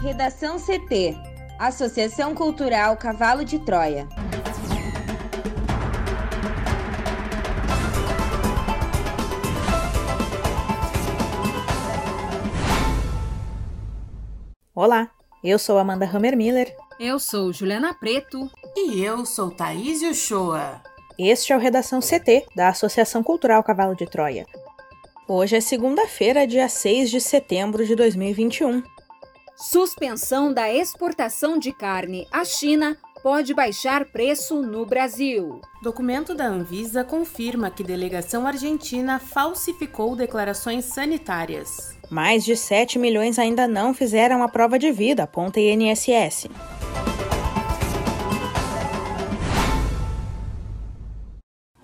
Redação CT Associação Cultural Cavalo de Troia. Olá, eu sou Amanda Hammermiller. Eu sou Juliana Preto. E eu sou Thaís Uchoa. Este é o Redação CT, da Associação Cultural Cavalo de Troia. Hoje é segunda-feira, dia 6 de setembro de 2021. Suspensão da exportação de carne à China pode baixar preço no Brasil. Documento da Anvisa confirma que delegação argentina falsificou declarações sanitárias. Mais de 7 milhões ainda não fizeram a prova de vida, aponta INSS.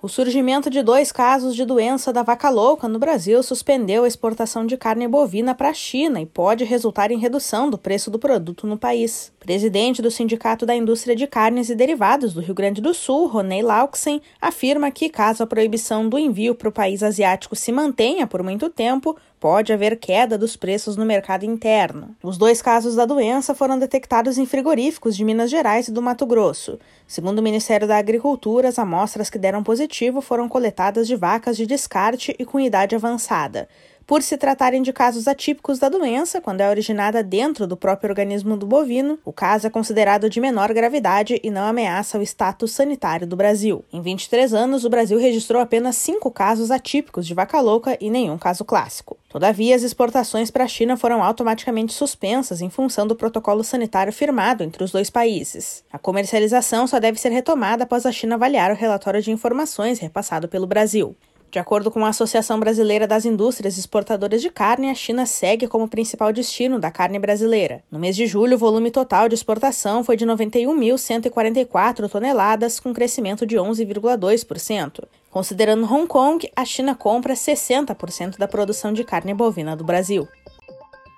O surgimento de dois casos de doença da vaca louca no Brasil suspendeu a exportação de carne bovina para a China e pode resultar em redução do preço do produto no país. Presidente do Sindicato da Indústria de Carnes e Derivados do Rio Grande do Sul, Ronei Lauxen, afirma que, caso a proibição do envio para o país asiático se mantenha por muito tempo, pode haver queda dos preços no mercado interno. Os dois casos da doença foram detectados em frigoríficos de Minas Gerais e do Mato Grosso. Segundo o Ministério da Agricultura, as amostras que deram positivo foram coletadas de vacas de descarte e com idade avançada. Por se tratarem de casos atípicos da doença, quando é originada dentro do próprio organismo do bovino, o caso é considerado de menor gravidade e não ameaça o status sanitário do Brasil. Em 23 anos, o Brasil registrou apenas cinco casos atípicos de vaca louca e nenhum caso clássico. Todavia, as exportações para a China foram automaticamente suspensas em função do protocolo sanitário firmado entre os dois países. A comercialização só deve ser retomada após a China avaliar o relatório de informações repassado pelo Brasil. De acordo com a Associação Brasileira das Indústrias Exportadoras de Carne, a China segue como principal destino da carne brasileira. No mês de julho, o volume total de exportação foi de 91.144 toneladas, com crescimento de 11,2%. Considerando Hong Kong, a China compra 60% da produção de carne bovina do Brasil.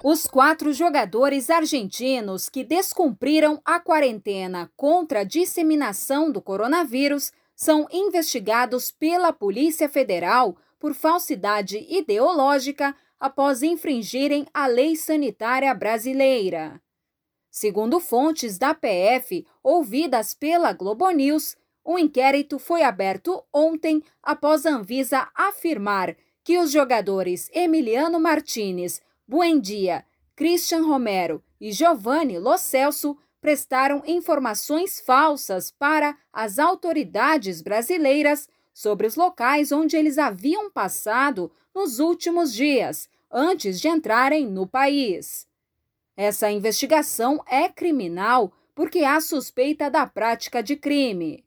Os quatro jogadores argentinos que descumpriram a quarentena contra a disseminação do coronavírus são investigados pela Polícia Federal por falsidade ideológica após infringirem a lei sanitária brasileira. Segundo fontes da PF ouvidas pela Globo News, um inquérito foi aberto ontem após a Anvisa afirmar que os jogadores Emiliano Martinez, Buendia, Christian Romero e Giovanni Lo Celso prestaram informações falsas para as autoridades brasileiras sobre os locais onde eles haviam passado nos últimos dias, antes de entrarem no país. Essa investigação é criminal porque há suspeita da prática de crime.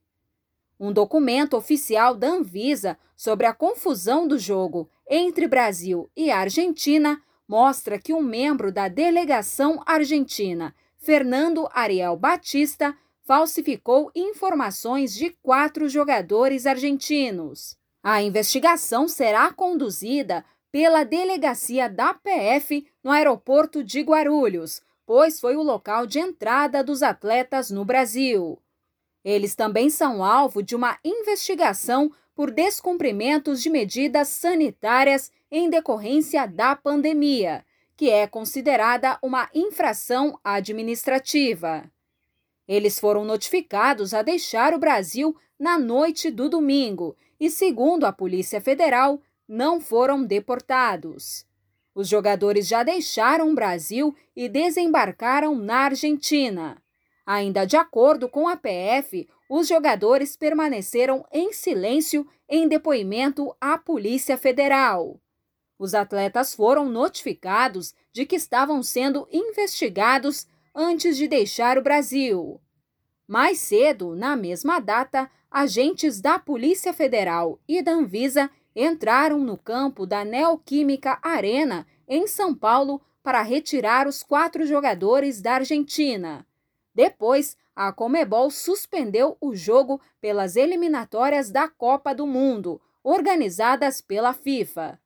Um documento oficial da Anvisa sobre a confusão do jogo entre Brasil e Argentina mostra que um membro da delegação argentina Fernando Ariel Batista falsificou informações de quatro jogadores argentinos. A investigação será conduzida pela delegacia da PF no aeroporto de Guarulhos, pois foi o local de entrada dos atletas no Brasil. Eles também são alvo de uma investigação por descumprimentos de medidas sanitárias em decorrência da pandemia que é considerada uma infração administrativa. Eles foram notificados a deixar o Brasil na noite do domingo e, segundo a Polícia Federal, não foram deportados. Os jogadores já deixaram o Brasil e desembarcaram na Argentina. Ainda de acordo com a PF, os jogadores permaneceram em silêncio em depoimento à Polícia Federal. Os atletas foram notificados de que estavam sendo investigados antes de deixar o Brasil. Mais cedo, na mesma data, agentes da Polícia Federal e da Anvisa entraram no campo da Neoquímica Arena, em São Paulo, para retirar os quatro jogadores da Argentina. Depois, a Comebol suspendeu o jogo pelas eliminatórias da Copa do Mundo, organizadas pela FIFA.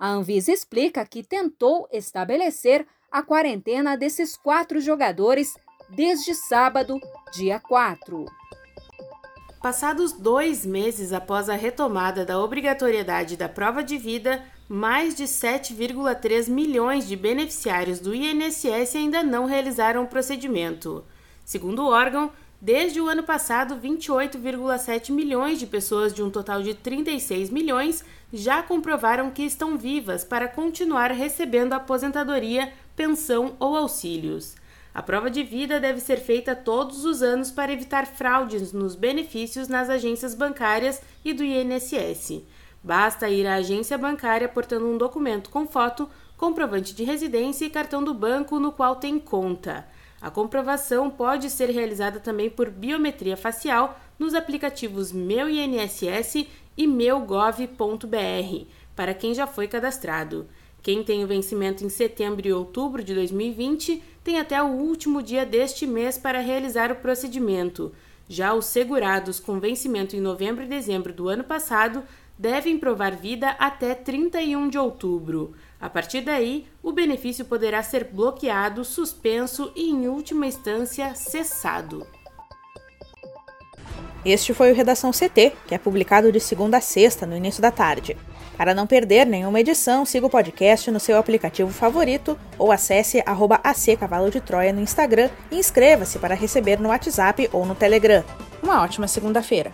A Anvisa explica que tentou estabelecer a quarentena desses quatro jogadores desde sábado, dia 4. Passados dois meses após a retomada da obrigatoriedade da prova de vida, mais de 7,3 milhões de beneficiários do INSS ainda não realizaram o procedimento. Segundo o órgão, desde o ano passado, 28,7 milhões de pessoas de um total de 36 milhões já comprovaram que estão vivas para continuar recebendo aposentadoria, pensão ou auxílios. A prova de vida deve ser feita todos os anos para evitar fraudes nos benefícios nas agências bancárias e do INSS. Basta ir à agência bancária portando um documento com foto, comprovante de residência e cartão do banco no qual tem conta. A comprovação pode ser realizada também por biometria facial nos aplicativos Meu INSS e meugov.br, para quem já foi cadastrado. Quem tem o vencimento em setembro e outubro de 2020 tem até o último dia deste mês para realizar o procedimento. Já os segurados com vencimento em novembro e dezembro do ano passado devem provar vida até 31 de outubro. A partir daí, o benefício poderá ser bloqueado, suspenso e, em última instância, cessado. Este foi o Redação CT, que é publicado de segunda a sexta, no início da tarde. Para não perder nenhuma edição, siga o podcast no seu aplicativo favorito ou acesse arroba Cavalo de Troia no Instagram e inscreva-se para receber no WhatsApp ou no Telegram. Uma ótima segunda-feira!